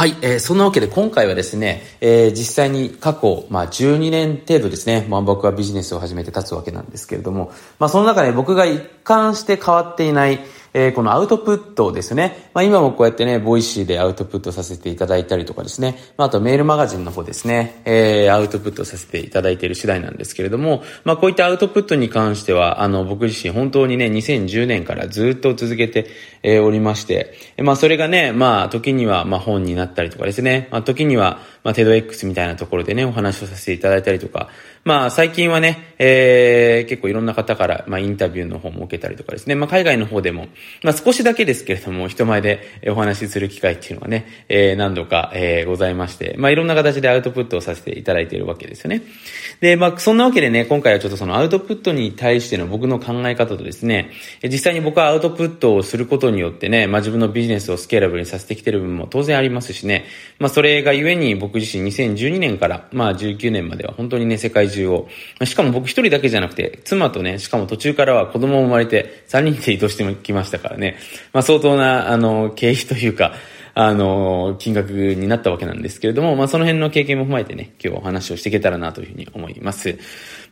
はい、えー、そんなわけで今回はですね、えー、実際に過去、まあ、12年程度ですね、まあ、僕はビジネスを始めて経つわけなんですけれども、まあ、その中で僕が一貫して変わっていない、えー、このアウトプットですね。まあ、今もこうやってね、 Voicy でアウトプットさせていただいたりとかですね。まあ、あとメールマガジンの方ですね、えー、アウトプットさせていただいている次第なんですけれども、まあ、こういったアウトプットに関しては、あの、僕自身本当にね、2010年からずっと続けて、えー、おりまして、まあ、それがね、まあ、時には、まあ、本になったりとかですね、まあ、時には、まあ、テド X みたいなところでね、お話をさせていただいたりとか、まあ、最近はね、えー、結構いろんな方から、まあ、インタビューの方も受けたりとかですね、まあ、海外の方でも、まあ、少しだけですけれども、人前でお話しする機会っていうのがね、えー、何度か、えー、ございまして、まあ、いろんな形でアウトプットをさせていただいているわけですよね。で、まあ、そんなわけでね、今回はちょっとそのアウトプットに対しての僕の考え方とですね、実際に僕はアウトプットをすることによってね、まあ、自分のビジネスをスケーラブルにさせてきてる部分も当然ありますしね、まあ、それがゆえに僕自身2012年から、まあ、19年までは本当にね、世界中を、しかも僕一人だけじゃなくて、妻とね、しかも途中からは子供も生まれて、3人で移動してきましたからね、まあ相当な、あの、経費というか、あの、金額になったわけなんですけれども、まあ、その辺の経験も踏まえてね、今日お話をしていけたらなというふうに思います。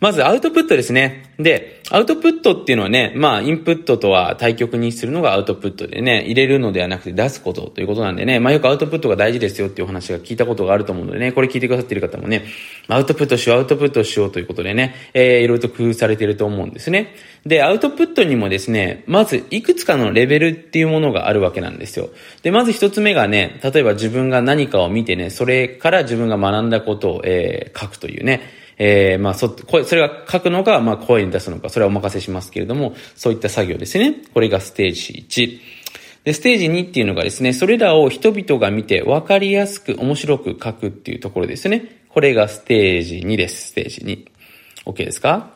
まず、アウトプットですね。で、アウトプットっていうのはね、まあ、インプットとは対極にするのがアウトプットでね、入れるのではなくて出すことということなんでね、まあ、よくアウトプットが大事ですよっていうお話が聞いたことがあると思うのでね、これ聞いてくださっている方もね、アウトプットしよう、アウトプットしようということでね、えー、いろいろと工夫されていると思うんですね。で、アウトプットにもですね、まず、いくつかのレベルっていうものがあるわけなんですよ。で、まず一つ目がね、例えば自分が何かを見てね、それから自分が学んだことを、えー、書くというね、えー、まあ、そ、それが書くのか、まあ、声に出すのか、それはお任せしますけれども、そういった作業ですね。これがステージ1。で、ステージ2っていうのがですね、それらを人々が見て分かりやすく面白く書くっていうところですね。これがステージ2です。ステージ2。OK ですか？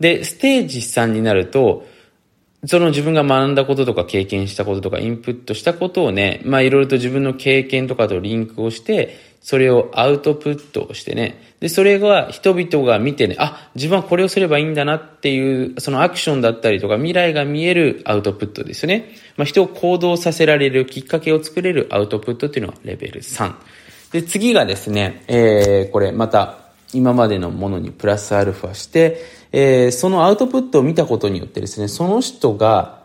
で、ステージ3になると、その自分が学んだこととか経験したこととかインプットしたことをね、まあいろいろと自分の経験とかとリンクをして、それをアウトプットしてね、で、それが人々が見てね、あ、自分はこれをすればいいんだなっていう、そのアクションだったりとか未来が見えるアウトプットですよね。まあ人を行動させられるきっかけを作れるアウトプットっていうのがレベル3。で、次がですね、えー、これまた今までのものにプラスアルファして、えー、そのアウトプットを見たことによってですね、その人が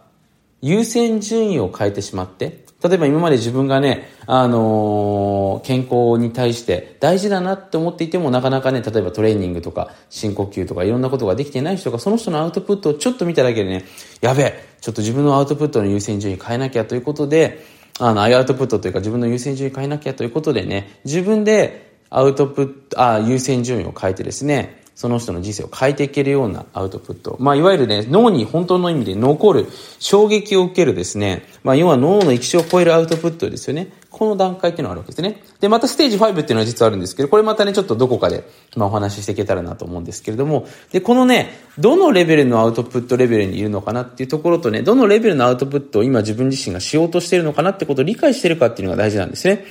優先順位を変えてしまって、例えば今まで自分がね、あのー、健康に対して大事だなって思っていてもなかなかね、例えばトレーニングとか深呼吸とかいろんなことができてない人がその人のアウトプットをちょっと見ただけでね、やべえ、ちょっと自分のアウトプットの優先順位変えなきゃということで、あの、アイアウトプットというか自分の優先順位変えなきゃということでね、自分でアウトプット、あ、優先順位を変えてですね、その人の人生を変えていけるようなアウトプット。まあ、いわゆるね、脳に本当の意味で残る、衝撃を受けるですね、まあ、要は脳の液晶を超えるアウトプットですよね。この段階っていうのがあるわけですね。で、またステージ5っていうのは実はあるんですけど、これまたね、ちょっとどこかで、まあ、お話ししていけたらなと思うんですけれども、で、このね、どのレベルのアウトプットレベルにいるのかなっていうところとね、どのレベルのアウトプットを今自分自身がしようとしているのかなってことを理解してるかっていうのが大事なんですね。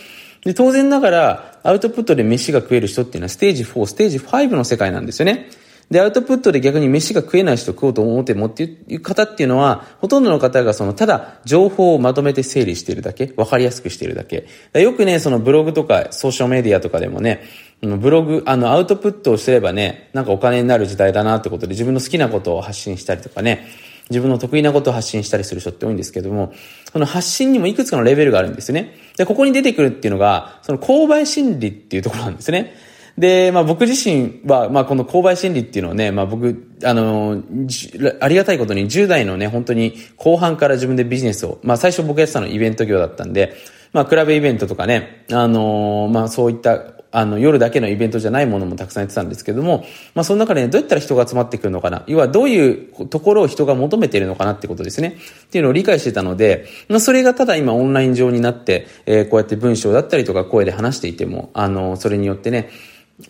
で、当然ながら、アウトプットで飯が食える人っていうのはステージ4、ステージ5の世界なんですよね。で、アウトプットで逆に飯が食えない人食おうと思ってもっていう方っていうのは、ほとんどの方がその、ただ情報をまとめて整理しているだけ、わかりやすくしているだけ。だよくね、そのブログとかソーシャルメディアとかでもね、ブログ、あの、アウトプットをすればね、なんかお金になる時代だなってことで自分の好きなことを発信したりとかね、自分の得意なことを発信したりする人って多いんですけども、その発信にもいくつかのレベルがあるんですね。で、ここに出てくるっていうのが、その購買心理っていうところなんですね。で、まあ僕自身は、まあこの購買心理っていうのをね、まあ僕、あの、ありがたいことに10代のね、本当に後半から自分でビジネスを、まあ最初僕やってたのイベント業だったんで、まあクラブイベントとかね、あのまあそういったあの、夜だけのイベントじゃないものもたくさんやってたんですけども、まあ、その中でね、どうやったら人が集まってくるのかな？要は、どういうところを人が求めているのかなってことですね。っていうのを理解してたので、まあ、それがただ今オンライン上になって、えー、こうやって文章だったりとか声で話していても、あの、それによってね、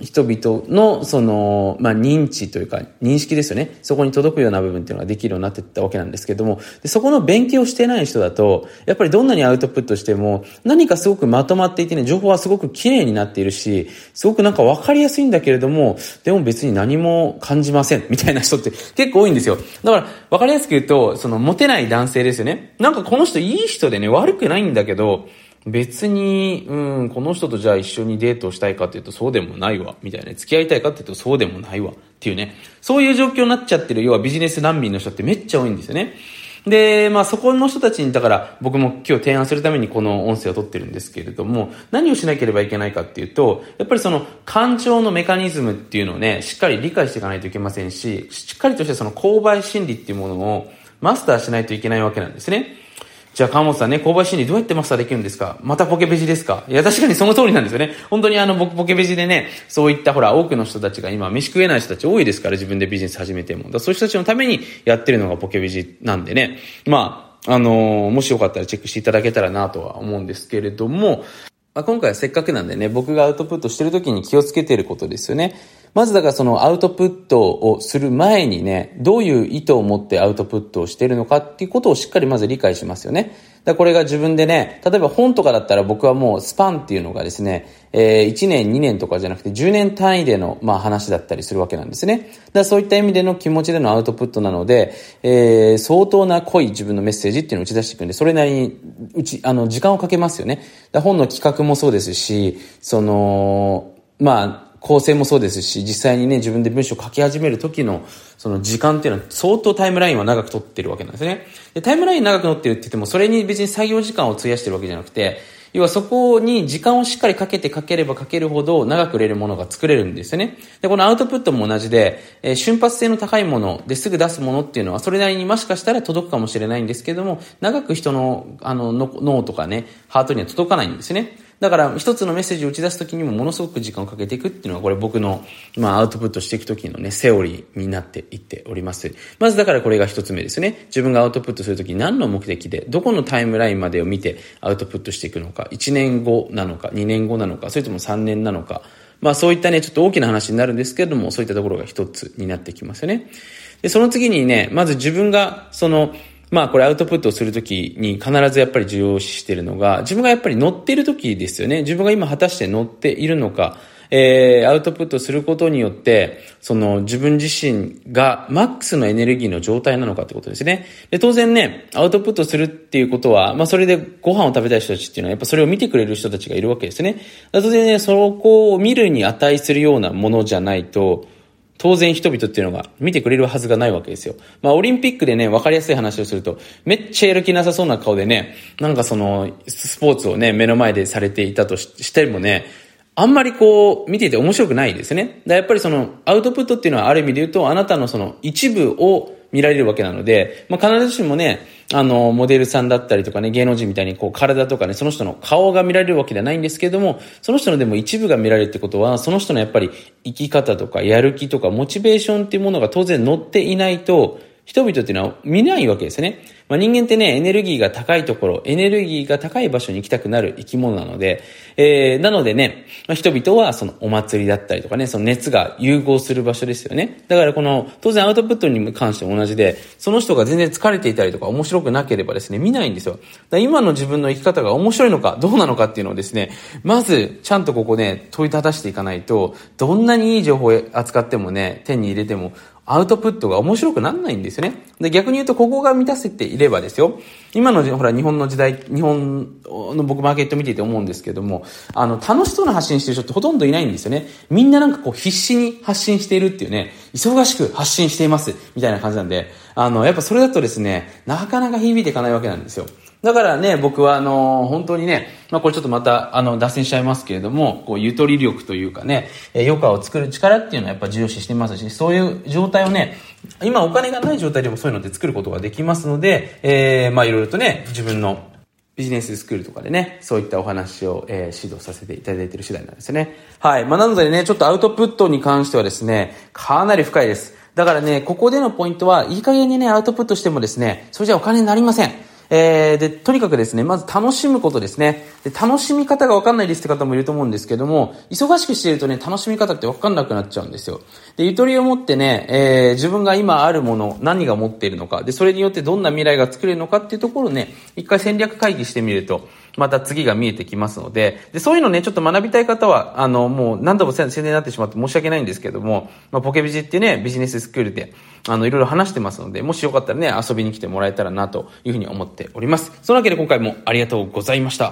人々の、その、まあ、認知というか、認識ですよね。そこに届くような部分っていうのができるようになっていったわけなんですけども、でそこの勉強してない人だと、やっぱりどんなにアウトプットしても、何かすごくまとまっていてね、情報はすごく綺麗になっているし、すごくなんかわかりやすいんだけれども、でも別に何も感じません、みたいな人って 結構多いんですよ。だから、わかりやすく言うと、その、モテない男性ですよね。なんかこの人いい人でね、悪くないんだけど、別に、うん、この人とじゃあ一緒にデートしたいかっていうとそうでもないわ、みたいな。付き合いたいかっていうとそうでもないわ、っていうね。そういう状況になっちゃってる、要はビジネス難民の人ってめっちゃ多いんですよね。で、まあそこの人たちに、だから僕も今日提案するためにこの音声を取ってるんですけれども、何をしなければいけないかっていうと、やっぱりその感情のメカニズムっていうのをね、しっかり理解していかないといけませんし、しっかりとしてその購買心理っていうものをマスターしないといけないわけなんですね。じゃあ、川本さんね、購買心理どうやってマスターできるんですか？またポケベジですか？いや、確かにその通りなんですよね。本当にあの、僕ポケベジでね、そういったほら、多くの人たちが今、飯食えない人たち多いですから、自分でビジネス始めても。だそういう人たちのためにやってるのがポケベジなんでね。まあ、あのー、もしよかったらチェックしていただけたらなとは思うんですけれども、まあ、今回はせっかくなんでね、僕がアウトプットしてる時に気をつけてることですよね。まずだからそのアウトプットをする前にね、どういう意図を持ってアウトプットをしているのかっていうことをしっかりまず理解しますよね。だこれが自分でね、例えば本とかだったら僕はもうスパンっていうのがですね、えー、1年2年とかじゃなくて10年単位での、まあ、話だったりするわけなんですね。だそういった意味での気持ちでのアウトプットなので、えー、相当な濃い自分のメッセージっていうのを打ち出していくんで、それなりに、うち、あの、時間をかけますよね。だ本の企画もそうですし、その、まあ、構成もそうですし、実際にね、自分で文章を書き始める時の、その時間っていうのは相当タイムラインは長く取ってるわけなんですね。で、タイムライン長く取ってるって言っても、それに別に作業時間を費やしてるわけじゃなくて、要はそこに時間をしっかりかけて書ければ書けるほど長く売れるものが作れるんですよね。で、このアウトプットも同じで、えー、瞬発性の高いものですぐ出すものっていうのはそれなりにもしかしたら届くかもしれないんですけども、長く人のあの脳とかね、ハートには届かないんですね。だから一つのメッセージを打ち出すときにもものすごく時間をかけていくっていうのはこれ僕の、まあ、アウトプットしていくときのね、セオリーになっていっております。まずだからこれが一つ目ですね。自分がアウトプットするとき何の目的で、どこのタイムラインまでを見てアウトプットしていくのか、1年後なのか、2年後なのか、それとも3年なのか、まあそういったね、ちょっと大きな話になるんですけれども、そういったところが一つになってきますよね。で、その次にね、まず自分が、その、まあこれアウトプットをするときに必ずやっぱり重要視しているのが、自分がやっぱり乗っているときですよね。自分が今果たして乗っているのか、えー、アウトプットすることによって、その自分自身がマックスのエネルギーの状態なのかってことですね。で、当然ね、アウトプットするっていうことは、まあそれでご飯を食べたい人たちっていうのはやっぱそれを見てくれる人たちがいるわけですね。当然ね、そこを見るに値するようなものじゃないと、当然人々っていうのが見てくれるはずがないわけですよ。まあオリンピックでね、わかりやすい話をすると、めっちゃやる気なさそうな顔でね、なんかその、スポーツをね、目の前でされていたとしてもね、あんまりこう、見ていて面白くないですね。だやっぱりその、アウトプットっていうのはある意味で言うと、あなたのその一部を見られるわけなので、まあ、必ずしもね、あの、モデルさんだったりとかね、芸能人みたいにこう体とかね、その人の顔が見られるわけではないんですけれども、その人のでも一部が見られるってことは、その人のやっぱり生き方とかやる気とかモチベーションっていうものが当然乗っていないと、人々っていうのは見ないわけですね。まあ、人間ってね、エネルギーが高いところ、エネルギーが高い場所に行きたくなる生き物なので、えー、なのでね、まあ、人々はそのお祭りだったりとかね、その熱が融合する場所ですよね。だからこの、当然アウトプットに関しても同じで、その人が全然疲れていたりとか面白くなければですね、見ないんですよ。だ今の自分の生き方が面白いのか、どうなのかっていうのをですね、まず、ちゃんとここね、問いただしていかないと、どんなにいい情報を扱ってもね、手に入れても、アウトプットが面白くならないんですよね。で、逆に言うと、ここが満たせていればですよ。今の、ほら、日本の時代、日本の僕マーケット見てて思うんですけども、あの、楽しそうな発信してる人ってほとんどいないんですよね。みんななんかこう、必死に発信しているっていうね、忙しく発信しています、みたいな感じなんで、あの、やっぱそれだとですね、なかなか響いていかないわけなんですよ。だからね、僕はあの、本当にね、まあこれちょっとまた、あの、脱線しちゃいますけれども、こう、ゆとり力というかね、え余暇を作る力っていうのはやっぱ重要視してますし、そういう状態をね、今お金がない状態でもそういうので作ることができますので、えー、まあいろいろとね、自分のビジネススクールとかでね、そういったお話を、えー、指導させていただいている次第なんですね。はい。まあなのでね、ちょっとアウトプットに関してはですね、かなり深いです。だからね、ここでのポイントは、いい加減にね、アウトプットしてもですね、それじゃお金になりません。えー、で、とにかくですね、まず楽しむことですね。で、楽しみ方がわかんないですって方もいると思うんですけども、忙しくしているとね、楽しみ方ってわかんなくなっちゃうんですよ。で、ゆとりを持ってね、えー、自分が今あるもの、何が持っているのか、で、それによってどんな未来が作れるのかっていうところをね、一回戦略会議してみると、また次が見えてきますので、で、そういうのね、ちょっと学びたい方は、あの、もう何度も宣伝になってしまって申し訳ないんですけども、まあ、ポケビジってね、ビジネススクールで、あの、いろいろ話してますので、もしよかったらね、遊びに来てもらえたらなというふうに思っております。そのわけで今回もありがとうございました。